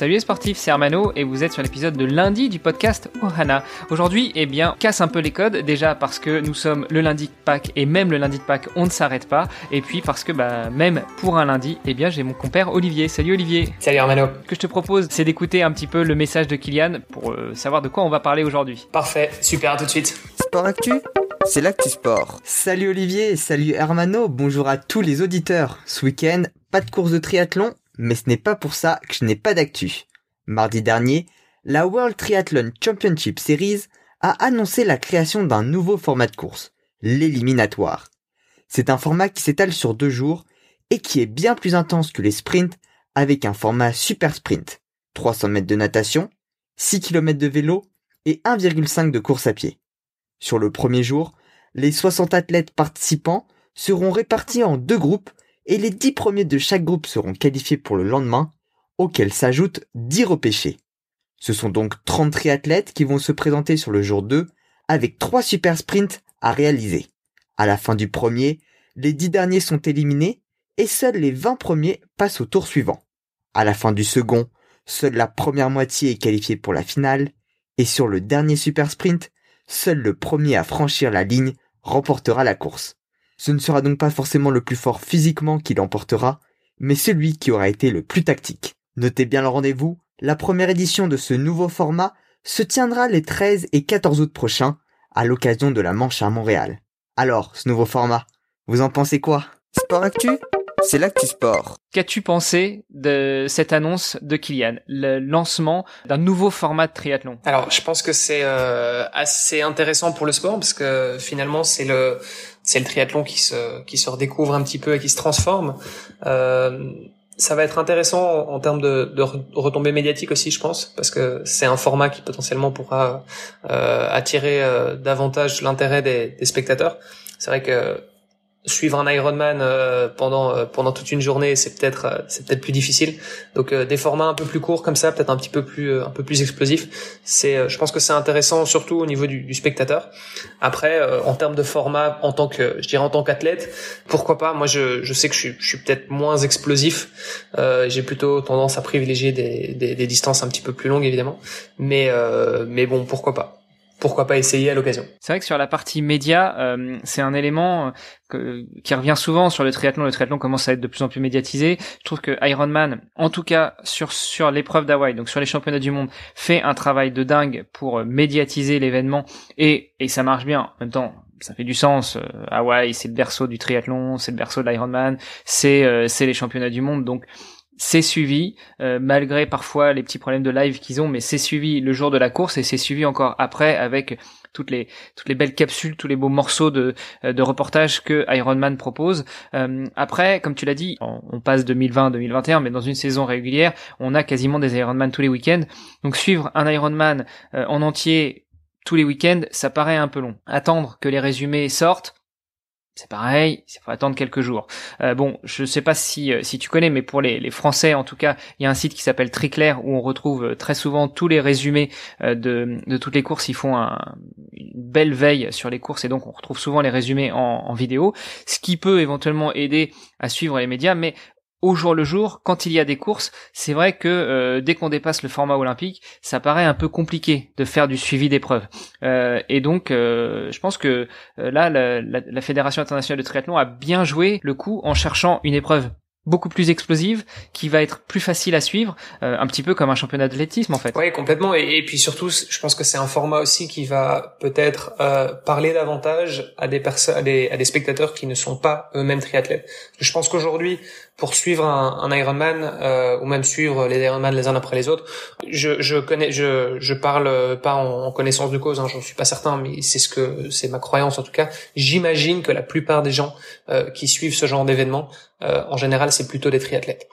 Salut les sportifs, c'est Armano et vous êtes sur l'épisode de lundi du podcast Ohana. Aujourd'hui, eh bien, casse un peu les codes, déjà parce que nous sommes le lundi de Pâques et même le lundi de Pâques, on ne s'arrête pas. Et puis parce que, bah, même pour un lundi, eh bien, j'ai mon compère Olivier. Salut Olivier. Salut Armano. Ce que je te propose, c'est d'écouter un petit peu le message de Kylian pour euh, savoir de quoi on va parler aujourd'hui. Parfait, super, à tout de suite. Sport Actu c'est l'actu sport. Salut Olivier, salut Hermano, bonjour à tous les auditeurs. Ce week-end, pas de course de triathlon, mais ce n'est pas pour ça que je n'ai pas d'actu. Mardi dernier, la World Triathlon Championship Series a annoncé la création d'un nouveau format de course, l'éliminatoire. C'est un format qui s'étale sur deux jours et qui est bien plus intense que les sprints avec un format super sprint, 300 mètres de natation, 6 km de vélo et 1,5 de course à pied. Sur le premier jour, les 60 athlètes participants seront répartis en deux groupes et les 10 premiers de chaque groupe seront qualifiés pour le lendemain, auxquels s'ajoutent 10 repêchés. Ce sont donc 30 triathlètes qui vont se présenter sur le jour 2 avec 3 super sprints à réaliser. À la fin du premier, les 10 derniers sont éliminés et seuls les 20 premiers passent au tour suivant. À la fin du second, seule la première moitié est qualifiée pour la finale et sur le dernier super sprint, seul le premier à franchir la ligne remportera la course. Ce ne sera donc pas forcément le plus fort physiquement qui l'emportera, mais celui qui aura été le plus tactique. Notez bien le rendez-vous, la première édition de ce nouveau format se tiendra les 13 et 14 août prochains, à l'occasion de la Manche à Montréal. Alors, ce nouveau format, vous en pensez quoi? Sport Actu c'est l'actu sport. Qu'as-tu pensé de cette annonce de Kylian, le lancement d'un nouveau format de triathlon? Alors, je pense que c'est euh, assez intéressant pour le sport parce que finalement, c'est le c'est le triathlon qui se qui se redécouvre un petit peu et qui se transforme. Euh, ça va être intéressant en, termes de, de retombées médiatiques aussi, je pense, parce que c'est un format qui potentiellement pourra euh, attirer euh, davantage l'intérêt des, des spectateurs. C'est vrai que suivre un Ironman euh, pendant euh, pendant toute une journée c'est peut-être euh, c'est peut-être plus difficile. Donc des formats un peu plus courts comme ça peut-être un petit peu plus un peu plus explosifs. C'est je pense que c'est intéressant surtout au niveau du, du spectateur. Après en termes de format en tant que je dirais en tant qu'athlète pourquoi pas? Moi je je sais que je suis je suis peut-être moins explosif. J'ai plutôt tendance à privilégier des, des, des distances un petit peu plus longues évidemment. Mais mais bon pourquoi pas? Pourquoi pas essayer à l'occasion. C'est vrai que sur la partie média, euh, c'est un élément euh, qui revient souvent sur le triathlon. Le triathlon commence à être de plus en plus médiatisé. Je trouve que Ironman, en tout cas sur sur l'épreuve d'Hawaï, donc sur les championnats du monde, fait un travail de dingue pour euh, médiatiser l'événement et et ça marche bien. En même temps, ça fait du sens. Hawaï, c'est le berceau du triathlon, c'est le berceau de l'Ironman, c'est c'est les championnats du monde. Donc c'est suivi, euh, malgré parfois les petits problèmes de live qu'ils ont, mais c'est suivi le jour de la course et c'est suivi encore après avec toutes les toutes les belles capsules, tous les beaux morceaux de euh, de reportage que Ironman propose. Euh, après, comme tu l'as dit, on, passe 2020-2021, mais dans une saison régulière, on a quasiment des Ironman tous les week-ends. Donc suivre un Ironman en entier tous les week-ends, ça paraît un peu long. Attendre que les résumés sortent, c'est pareil, il faut attendre quelques jours. Euh, bon, je sais pas si euh, si tu connais, mais pour les, les Français en tout cas, il y a un site qui s'appelle Triclair où on retrouve euh, très souvent tous les résumés de, de toutes les courses. Ils font un, une belle veille sur les courses et donc on retrouve souvent les résumés en, en vidéo, ce qui peut éventuellement aider à suivre les médias. Mais au jour le jour, quand il y a des courses, c'est vrai que euh, dès qu'on dépasse le format olympique, ça paraît un peu compliqué de faire du suivi d'épreuves. Euh, et donc, euh, je pense que là, la, la, Fédération internationale de triathlon a bien joué le coup en cherchant une épreuve beaucoup plus explosive, qui va être plus facile à suivre, euh, un petit peu comme un championnat d'athlétisme en fait. Oui, complètement. Et, puis surtout, je pense que c'est un format aussi qui va peut-être euh, parler davantage à des à des, à des spectateurs qui ne sont pas eux-mêmes triathlètes. Je pense qu'aujourd'hui, pour suivre un, un Ironman euh, ou même suivre les Ironman les uns après les autres, je, je connais, je, je parle pas en, connaissance de cause, hein, j'en suis pas certain, mais c'est ce que c'est ma croyance en tout cas. J'imagine que la plupart des gens euh, qui suivent ce genre d'événement en général, c'est plutôt des triathlètes.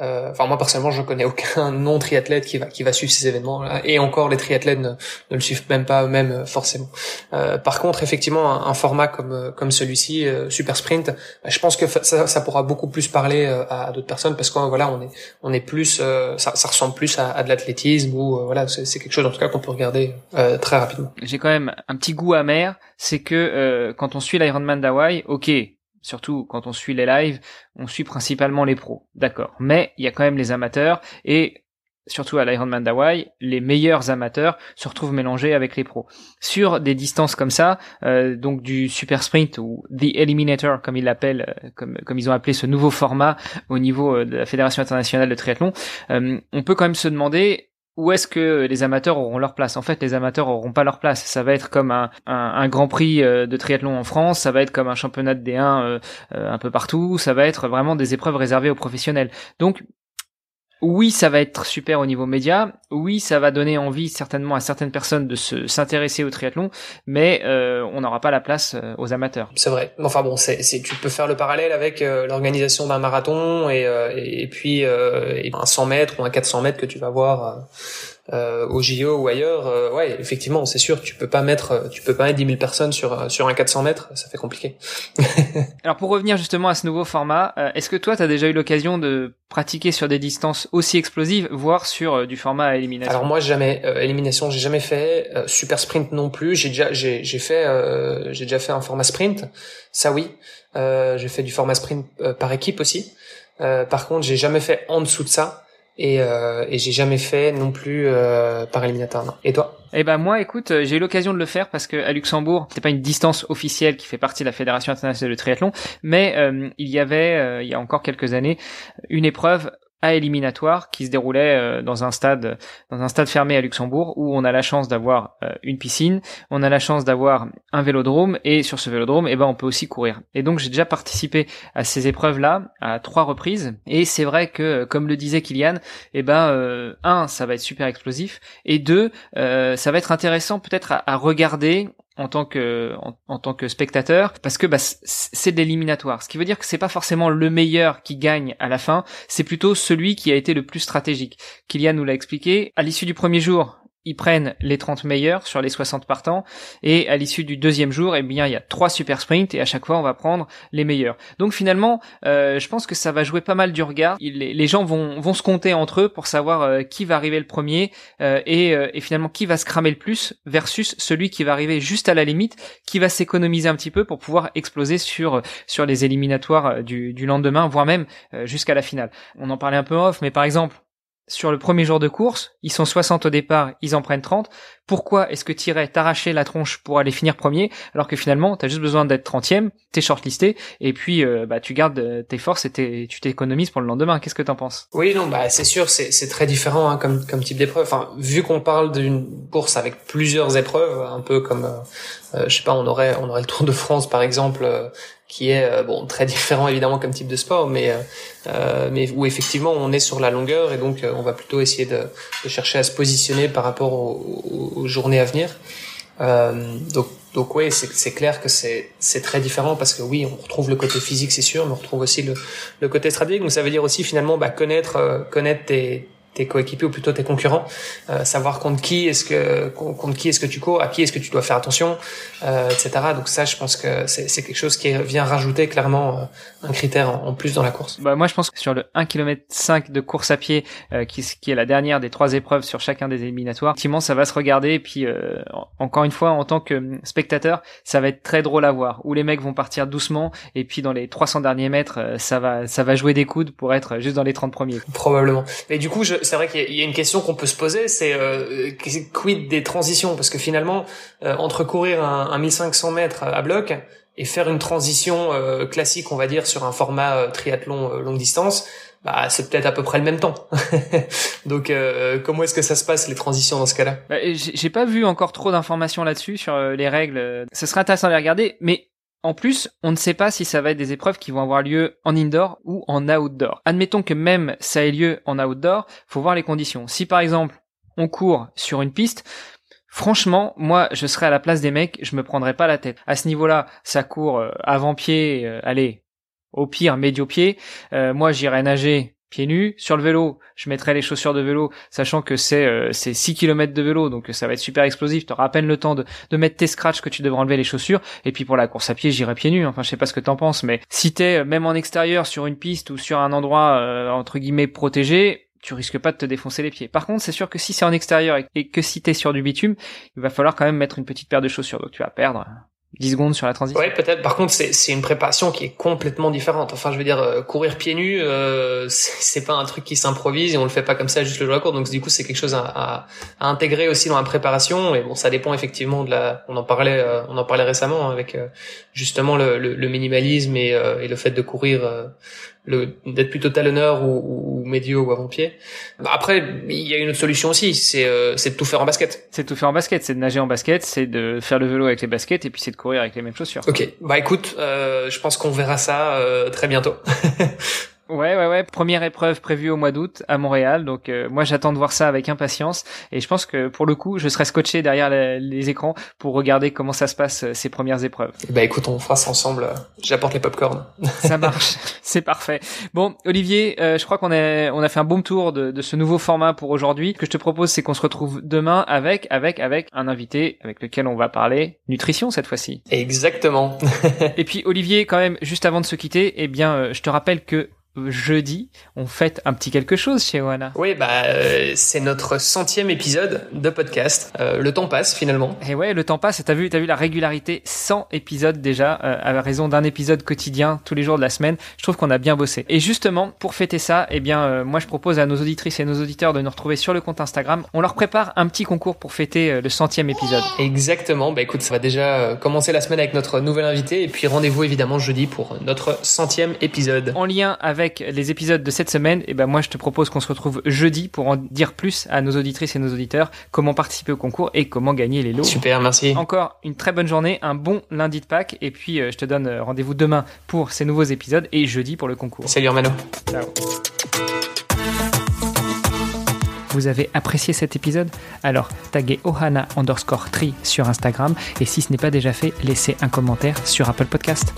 Euh, enfin moi personnellement je connais aucun non triathlète qui va qui va suivre ces événements -là. et encore les triathlètes ne, le suivent même pas eux-mêmes euh, forcément. Euh, par contre effectivement un, un format comme euh, comme celui-ci super sprint, bah, je pense que ça, ça, pourra beaucoup plus parler à, d'autres personnes parce que voilà on est on est plus ça, ça, ressemble plus à, à de l'athlétisme ou voilà c'est quelque chose en tout cas qu'on peut regarder très rapidement. J'ai quand même un petit goût amer, c'est que quand on suit l'Ironman d'Hawaï, ok surtout quand on suit les lives, on suit principalement les pros, d'accord. Mais il y a quand même les amateurs et surtout à l'Ironman d'Hawaï, les meilleurs amateurs se retrouvent mélangés avec les pros. Sur des distances comme ça, euh, donc du super sprint ou the eliminator comme ils l'appellent, euh, comme, comme ils ont appelé ce nouveau format au niveau euh, de la Fédération internationale de triathlon, on peut quand même se demander où est-ce que les amateurs auront leur place? En fait, les amateurs auront pas leur place. Ça va être comme un, un, Grand Prix euh, de triathlon en France, ça va être comme un championnat de D1 euh, euh, un peu partout, ça va être vraiment des épreuves réservées aux professionnels. Donc, oui, ça va être super au niveau média. Oui, ça va donner envie certainement à certaines personnes de se s'intéresser au triathlon, mais on n'aura pas la place aux amateurs. C'est vrai. Enfin bon, c'est, tu peux faire le parallèle avec l'organisation d'un marathon et, et puis un 100 mètres ou un 400 mètres que tu vas voir euh, au JO ou ailleurs, euh, ouais, effectivement, c'est sûr, tu peux pas mettre, euh, tu peux pas mettre 10 000 personnes sur euh, sur un 400 mètres, ça fait compliqué. Alors pour revenir justement à ce nouveau format, est-ce que toi, tu as déjà eu l'occasion de pratiquer sur des distances aussi explosives, voire sur du format élimination? Alors moi, jamais élimination, j'ai jamais fait super sprint non plus. J'ai déjà, j'ai j'ai fait, j'ai déjà fait un format sprint, ça oui. j'ai fait du format sprint par équipe aussi. par contre, j'ai jamais fait en dessous de ça et, euh, et j'ai jamais fait non plus euh, par éliminatoire. Non. Et toi? Eh ben moi, écoute, euh, j'ai eu l'occasion de le faire parce que à Luxembourg, c'est pas une distance officielle qui fait partie de la Fédération internationale de triathlon, mais il y avait, il y a encore quelques années, une épreuve à éliminatoire qui se déroulait euh, dans un stade dans un stade fermé à Luxembourg où on a la chance d'avoir euh, une piscine, on a la chance d'avoir un vélodrome et sur ce vélodrome eh ben on peut aussi courir. Et donc j'ai déjà participé à ces épreuves là à trois reprises et c'est vrai que comme le disait Kylian, eh ben euh, un ça va être super explosif et deux ça va être intéressant peut-être à, à regarder en tant que en, tant que spectateur parce que bah, c'est de l'éliminatoire. Ce qui veut dire que c'est pas forcément le meilleur qui gagne à la fin c'est plutôt celui qui a été le plus stratégique. Kylian nous l'a expliqué. À l'issue du premier jour ils prennent les 30 meilleurs sur les 60 partants et à l'issue du deuxième jour, eh bien il y a trois super sprints et à chaque fois on va prendre les meilleurs. Donc finalement, euh, je pense que ça va jouer pas mal du regard. les, gens vont, vont se compter entre eux pour savoir euh, qui va arriver le premier euh, et, finalement qui va se cramer le plus versus celui qui va arriver juste à la limite, qui va s'économiser un petit peu pour pouvoir exploser sur sur les éliminatoires du, du lendemain, voire même jusqu'à la finale. On en parlait un peu off, mais par exemple sur le premier jour de course, ils sont 60 au départ, ils en prennent 30. Pourquoi est-ce que tu irais t'arracher la tronche pour aller finir premier alors que finalement tu as juste besoin d'être 30e, t'es shortlisté et puis euh, bah tu gardes euh, tes forces et tu t'économises pour le lendemain. Qu'est-ce que t'en penses? Oui, non, bah c'est sûr, c'est très différent hein, comme comme type d'épreuve. Enfin, vu qu'on parle d'une course avec plusieurs épreuves, un peu comme euh, je sais pas, on aurait on aurait le Tour de France par exemple qui est euh, bon très différent évidemment comme type de sport, mais euh, euh, mais où effectivement on est sur la longueur et donc on va plutôt essayer de, de, chercher à se positionner par rapport aux, aux journées à venir. donc donc oui, c'est clair que c'est c'est très différent parce que oui, on retrouve le côté physique, c'est sûr, mais on retrouve aussi le, le côté stratégique. Donc ça veut dire aussi finalement bah, connaître connaître tes tes coéquipiers ou plutôt tes concurrents, euh, savoir contre qui est-ce que contre qui est-ce que tu cours, à qui est-ce que tu dois faire attention, euh, etc. Donc ça, je pense que c'est quelque chose qui vient rajouter clairement euh, un critère en, plus dans la course. Bah moi, je pense que sur le 1 km 5 de course à pied, euh, qui, qui est la dernière des trois épreuves sur chacun des éliminatoires, effectivement, ça va se regarder. Et puis euh, encore une fois, en tant que hum, spectateur, ça va être très drôle à voir. Où les mecs vont partir doucement et puis dans les 300 derniers mètres, ça va ça va jouer des coudes pour être juste dans les 30 premiers. Probablement. Mais du coup, je, c'est vrai qu'il y a une question qu'on peut se poser, c'est euh, quid des transitions? Parce que finalement, euh, entre courir un, un 1500 mètres à bloc et faire une transition euh, classique, on va dire, sur un format euh, triathlon longue distance, bah, c'est peut-être à peu près le même temps. Donc, comment est-ce que ça se passe les transitions dans ce cas-là? Bah, J'ai pas vu encore trop d'informations là-dessus sur les règles. Ce serait intéressant de les regarder, mais en plus, on ne sait pas si ça va être des épreuves qui vont avoir lieu en indoor ou en outdoor. Admettons que même ça ait lieu en outdoor, faut voir les conditions. Si par exemple, on court sur une piste, Franchement, moi, je serais à la place des mecs, je me prendrais pas la tête. À ce niveau-là, ça court euh, avant-pied, euh, allez, au pire médio-pied. Euh, moi, j'irai nager pieds nus sur le vélo. Je mettrai les chaussures de vélo, sachant que c'est euh, c'est 6 km de vélo, donc ça va être super explosif. Tu auras à peine le temps de, de mettre tes scratchs que tu devras enlever les chaussures. Et puis pour la course à pied, j'irai pieds nus. Enfin, je sais pas ce que t'en penses, mais si t'es euh, même en extérieur sur une piste ou sur un endroit euh, entre guillemets protégé, tu risques pas de te défoncer les pieds. Par contre, c'est sûr que si c'est en extérieur et, et que si t'es sur du bitume, il va falloir quand même mettre une petite paire de chaussures. Donc tu vas perdre 10 secondes sur la transition. Ouais, peut-être. Par contre, c'est une préparation qui est complètement différente. Enfin, je veux dire, euh, courir pieds nus, euh, c'est pas un truc qui s'improvise et on le fait pas comme ça juste le jour la course. Donc du coup, c'est quelque chose à, à, à intégrer aussi dans la préparation. Et bon, ça dépend effectivement de la. On en parlait, euh, on en parlait récemment hein, avec euh, justement le, le, le minimalisme et, euh, et, le fait de courir euh, d'être plutôt talonneur ou, ou médio ou avant-pied. Après, il y a une autre solution aussi, c'est euh, de tout faire en basket. C'est de tout faire en basket, c'est de nager en basket, c'est de faire le vélo avec les baskets et puis c'est de courir avec les mêmes chaussures. Ok, bah écoute, euh, je pense qu'on verra ça euh, très bientôt. Ouais, ouais, ouais. Première épreuve prévue au mois d'août à Montréal. Donc euh, moi, j'attends de voir ça avec impatience. Et je pense que pour le coup, je serai scotché derrière les, les écrans pour regarder comment ça se passe euh, ces premières épreuves. Bah écoute, on fera ça ensemble. J'apporte les popcorn. ça marche, c'est parfait. Bon, Olivier, euh, je crois qu'on a on a fait un bon tour de, de ce nouveau format pour aujourd'hui. Ce que je te propose, c'est qu'on se retrouve demain avec avec avec un invité avec lequel on va parler nutrition cette fois-ci. Exactement. Et puis Olivier, quand même, juste avant de se quitter, eh bien, euh, je te rappelle que jeudi, on fête un petit quelque chose chez Oana. Oui, bah euh, c'est notre centième épisode de podcast. Euh, le temps passe finalement. Et ouais, le temps passe. Et t'as vu, t'as vu la régularité? 100 épisodes déjà euh, à raison d'un épisode quotidien tous les jours de la semaine. Je trouve qu'on a bien bossé. Et justement, pour fêter ça, eh bien, euh, moi je propose à nos auditrices et nos auditeurs de nous retrouver sur le compte Instagram. On leur prépare un petit concours pour fêter euh, le centième épisode. Exactement. Bah écoute, ça va déjà euh, commencer la semaine avec notre nouvel invité et puis rendez-vous évidemment jeudi pour notre centième épisode. En lien avec les épisodes de cette semaine, et eh ben moi je te propose qu'on se retrouve jeudi pour en dire plus à nos auditrices et nos auditeurs comment participer au concours et comment gagner les lots. Super, merci. Encore une très bonne journée, un bon lundi de Pâques et puis euh, je te donne rendez-vous demain pour ces nouveaux épisodes et jeudi pour le concours. Salut Romano. Ciao. Vous avez apprécié cet épisode? Alors taguez ohana underscore tri sur Instagram et si ce n'est pas déjà fait, laissez un commentaire sur Apple Podcast.